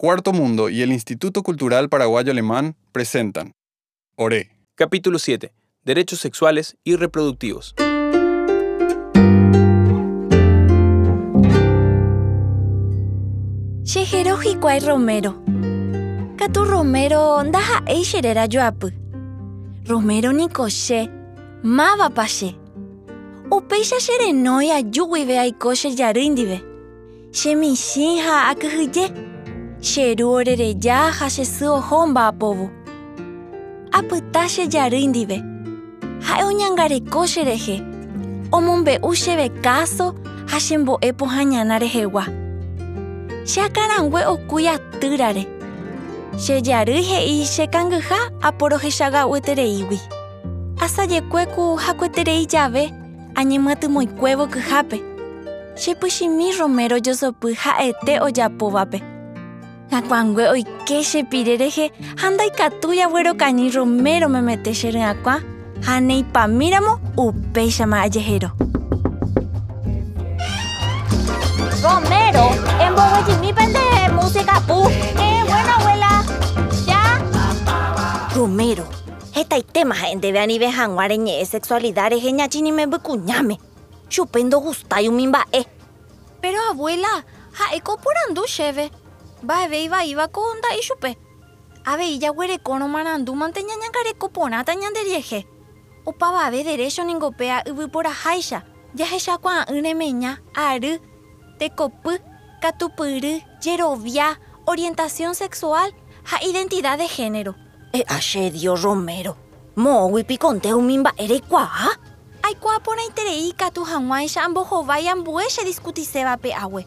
Cuarto Mundo y el Instituto Cultural Paraguayo Alemán presentan Oré. Capítulo 7. Derechos sexuales y reproductivos. Kwai Romero. Katu Romero ndaha eisherera joapu. Romero ni koshe. Mava pashe. Upeisha sherenoi ajuguive aikoshe yarindive. Shemishinha akuhuye. Sheru orereja ha shesu ohomba apovu. Apytashe yarindive. Ha'e oñangareko cherehe. Omombe'u chéve káso ha chembo'e pohãñana rehegua. Che akarangue okúi atýrare. Che jary he'i che kangyha aporohechaga'uetereígui. Asajekuéku hakueterei jave añemyatymóikuévo kyhápe. Chepychimi Romero josopy ha'ete ojapovape. Ngakuangue oike chepire rehe ha ndaikatúi aguerokañy Romero memete che ry'akua ha neipamíramo upéichama ajehero. Romero, en Bogotá pende música pu. Eh, bueno, abuela. ¿Ya? Romero, hetaitéma ha'énteve anive hag̃ua reñe'ẽ sexualidad rehe ñachĩnimemby kuñáme. Chupe ndohustái umi mba'e. Pero abuela, ha'éko oporandu chéve. Mba'eve ivaívako nda'i chupe. Avei jaguerekórõ marandúmante ñañangareko porãta ñanderiehe. Opavave derecho ningopea yvyporaháicha. Jahechakuaa'ỹ remeña, ary, tekopy, katupyry, jerovia, orientación sexual ha identidad de género. E asedio Romero. Mo'õguipikonte umi mba'e reikuaa. Aikuaaporãiterei katu hag̃uáicha ambohovái ambuéicha discutisévape ague.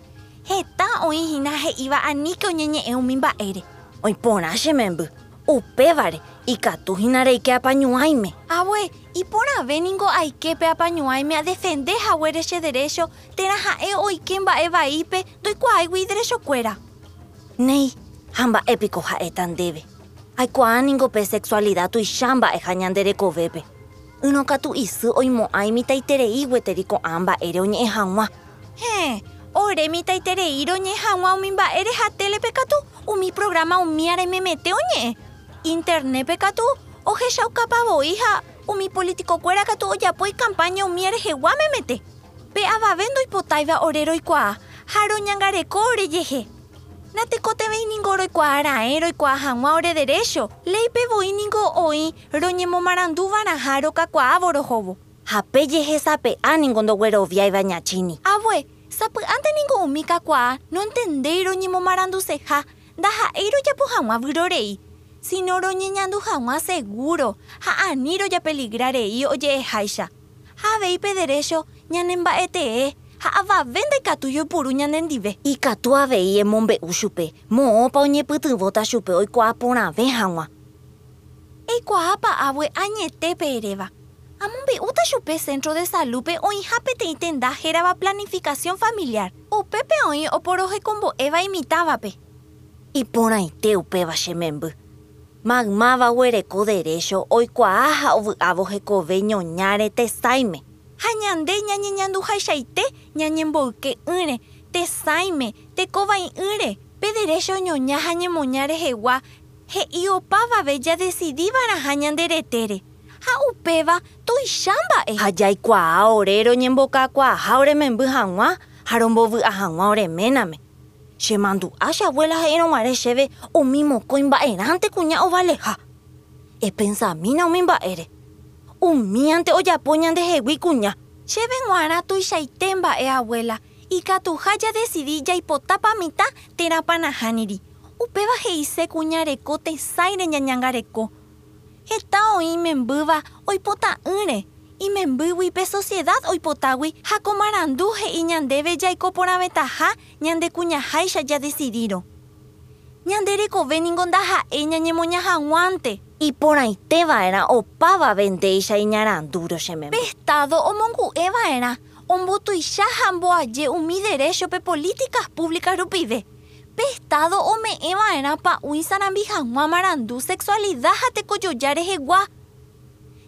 Heta oĩhína he'íva aníke oñeñe'ẽ umi mba'ére. Oiporã che memby. Upévare ikatuhína reike apañuáime. Abue, iporãvéningo aiképe apañuáime a defender haguére che derecho térã ha'e oike mba'e vaípe ndoikuaáigui derechokuéra. Néi, ha mba'épiko ha'éta ndéve. Aikuaaningope sexualidad tuicha mba'e ha ñanderekovépe. Yrõkatu isy oimo'ãi mitãiterei gueteri ko'ã mba'ére oñe'ẽ hag̃ua. Hẽ, ore mitãiterei roñe'ẽ hag̃ua umi mba'e rehatélepe katu umi programa umi arememete oñe'ẽ. Internetpe katu ohechaukapavoi ha umi politikokuéra katu ojapói campaña umi rehegua memete. Pe avave ndoipotáiva ore roikuaa ha roñangareko orejehe. Natekoteveiningo roikuaara'e roikuaa hag̃ua ore derecho. Leipevóiningo oĩ roñemomarandúvaraha rokakuaávo rohovo. Ha péjehe sape'áningo ndogueroviáiva ñachíni. Abue, sapy'ánteningo umi kakuaa no entendéi roñemomaranduseha ndaha'éi rojapo hag̃ua vyrorei. Sino roñeñandu hag̃ua seguro ha ani rojapeligrarei oje'eháicha. Ha aveipe derecho ñanemba'etee ha avave ndaikatu joipuru ñanendive. Ikatu avei emombe'u chupe. Mo'õpa oñepytyvõta chupe oikuaa porãve hag̃ua. Eikuaápa abue añetépe eréva. Amombe'úta chupe centro de saludpe oĩha peteĩ tenda hérava planificación familiar. Upépe oĩ oporohekombo'éva imitávape. Iporãite upéva che memby. Maymáva guereko derecho oikuaa ha ovy'ávo hekove ñoñáre tesaime. Ha ñande ñañeñanduhaichaite ñañemboyke ýre, tesaime, tekovai ýre, pe derecho ñoña ha ñemoña rehegua he'i opávave ja decidívaraha ñanderetére. Ha upéva tuicha mba'e. Ha jaikuaa ore roñembokakuaaha orememby hag̃ua ha rombovy'a hag̃ua oreméname. Chemandu'a che abuela ha'érõguare chéve umi mokõi mba'erãnte kuña ovaleha. Epensamína umi mba'ére. Umíante ojapo ñandehegui kuña. Chéve g̃uarã tuichaite mba'e abuela. Ikatuha ja decidí jaipotápa mitã térãpa nahániri. Upéva he'ise kuñareko tesaire ñañangareko. Heta oĩ membýva oipota'ỹre. Imembýguipe sociedad oipotágui ha komarandu he'i ñandéve jaiko porãvetaha ñande kuñaháicha ja decidírõ. Ñanderekovéningo ndaha'e ñañemoña hag̃uánte. Iporãiteva'erã opávave ndéicha iñarandúro che memby. Pe Estado omongu'eva'erã ombotuicha ha mboaje umi derechope políticas públicas rupive. Pe Estado ome'ẽva'erã pa'ũi sarambi hag̃ua marandu sexualidad ha tekojoja rehegua.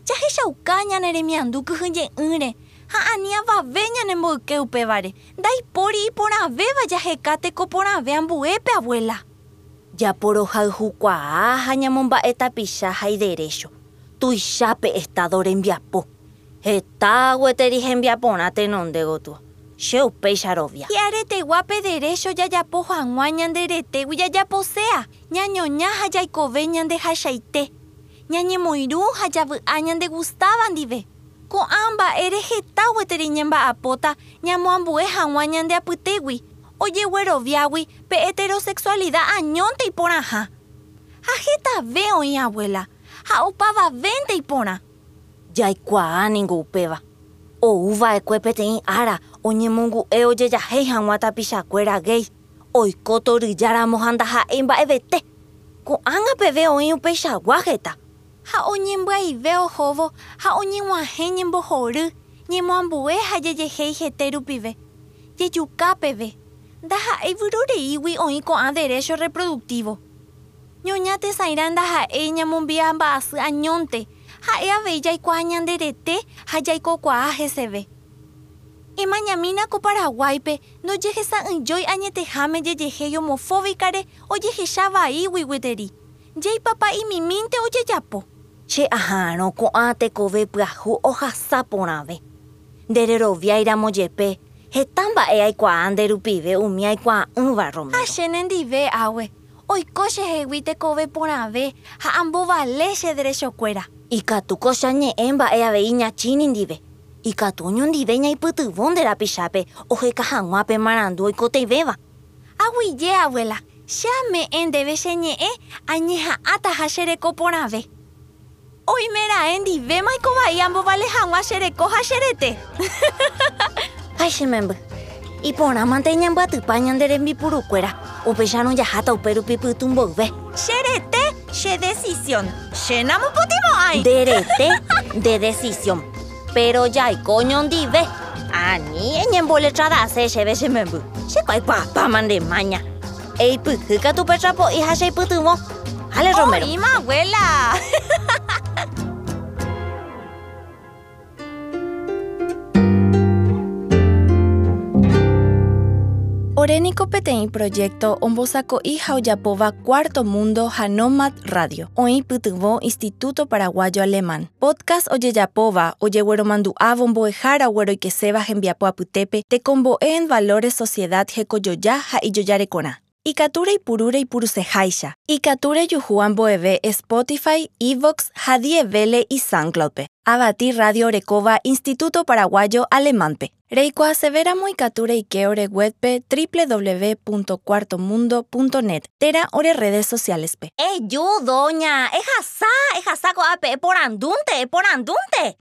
Jahechauka ñane remiandu kyhyje'ỹre ha ani avave ñanemboyke upévare. Ndaipóri iporãvéva jaheka tekoporãve ambuépe abuela. japorohayhukuaa ha ñamomba'e tapicha hay derecho tuichápe estado rembiapo heta gueteri hembiaporã tenondégo tua che upéicha rovia Hi'areteguápe derecho jajapo hag̃ua ñanderetégui jajaposéa ñañoña ha jaikove ñandehachaite ñañemoirũ ha javy'a ñande Gustava ndive ko'ã mba'e reheta gueteri ñemba'apóta ñamoambue hag̃ua ñandeapytégui ojegueroviágui pe heterosexualidad añónte iporãha ha hetave oĩ abuela. Ha opavavénte iporã jaikuaa ningo upéva ouva'ekue peteĩ ára oñemongu'e ojejahéi hag̃ua tapichakuéra gay oiko toryjáramo ha ndaha'éi mba'evete ko'ág̃a peve oĩ upeichagua heta ha oñembyaive ohóvo ha oñeg̃uahẽ ñembohory ñemoambue ha jejehéi hete rupive jejukápeve ndaha'éi vyrureígui oĩ ko'ã derecho reproductivo. Ñoña tesãira ndaha'éi ñamombia mba'asy añónte ha'e avei jaikuaa ñanderete ha jaikokuaa heseve emañamína ko Paraguáipe ndojehesa'ỹjói añeteháme jejehéi homofóbicare ojehechava'ígui gueteri jeipapa'imimínte ojejapo che aha'ãrõ ko'ã tekove pyahu ohasa porãve ndereroviáiramo jepe heta mba'e aikuaa nderupive umi aikuaa'ỹva Romero. Ha che nendive águi oiko chehegui tekove porãve ha ambovale che derechokuéra ikatuko chañe'ẽ mba'e avei ñachíni ndive ikatu oñondive ñaipytyvõ nde rapichápe oheka hag̃uápe marandu oikoteivéva aguyje abuela che ame'ẽ ndéve cheñe'ẽ añeha'ãta ha chereko porãve oimeraẽ ndivéma ikovai ambovale hag̃ua chereko ha cherete Ai che memby iporãmante ñambyatypa ñande rembipurukuéra upéicharõ jaháta upérupi pytu mboyve cherete che decisión che namopotimo'ãi nderete de decisión. Pero jaiko oñondive ani eñemboletrarase chéve che memby chekuaikuaapáma nde maña. Eipyhy katu petrapo'i ha cheipytyvõ ale Romero. Oíme, abuela Oréniko peteĩ proyecto ombosako'i ha ojapóva Cuarto Mundo ha Nomad Radio. Oĩ pytyvõ Instituto Paraguayo Alemán. Podcast ojejapóva ojegueromandu'ávo mbo'ehára gueroikeséva hembiapo apytépe tekombo'e en valores sociedad hekojoja ha ijojarekorã Ikature ipurúre ipuruseháicha. Ikature juhu amboeve Spotify, Evox, Hadievele y SoundCloudpe. Abati Radio Orekova Instituto Paraguayo Alemánpe. Reiko aseveramo ikature ike ore webpe www.cuartomundo.net. Tera ore redes socialespe. eyu doña ehasa ehasa ko'ápe eporandúnte eporandúnte